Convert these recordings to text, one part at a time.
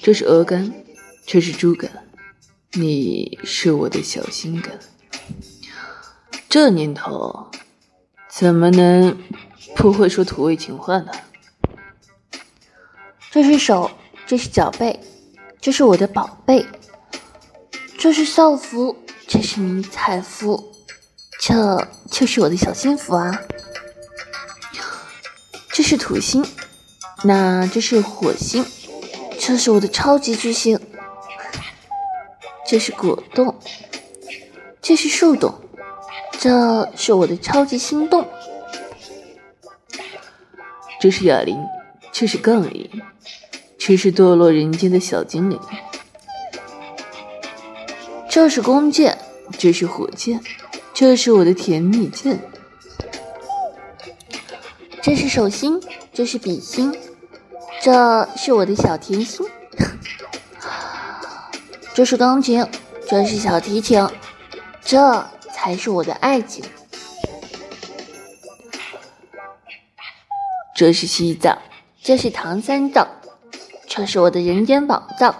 这是鹅肝，这是猪肝，你是我的小心肝。这年头，怎么能不会说土味情话呢？这是手，这是脚背，这是我的宝贝。这是校服，这是迷彩服，这就是我的小幸福啊。这是土星，那这是火星，这是我的超级巨星。这是果冻，这是树洞，这是我的超级心动。这是哑铃，这是杠铃，这是堕落人间的小精灵。这是弓箭，这是火箭，这是我的甜蜜箭。这是手心，这是笔心，这是我的小甜心。这是钢琴，这是小提琴，这才是我的爱情。这是西藏，这是唐三藏，这是我的人间宝藏。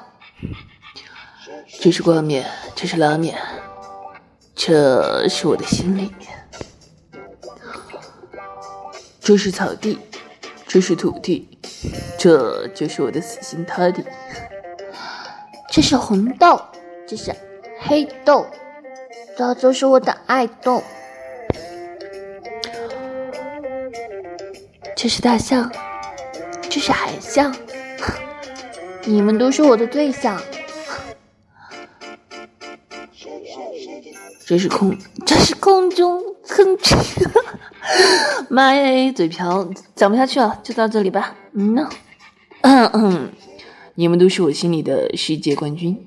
这是挂面，这是拉面，这是我的心里面。这是草地，这是土地，这就是我的死心塌地。这是红豆，这是黑豆，这就是我的爱豆。这是大象，这是海象，你们都是我的对象。这是空，这是空中哼哧。妈呀，嘴瓢，讲不下去了，就到这里吧。嗯呢，嗯嗯，你们都是我心里的世界冠军。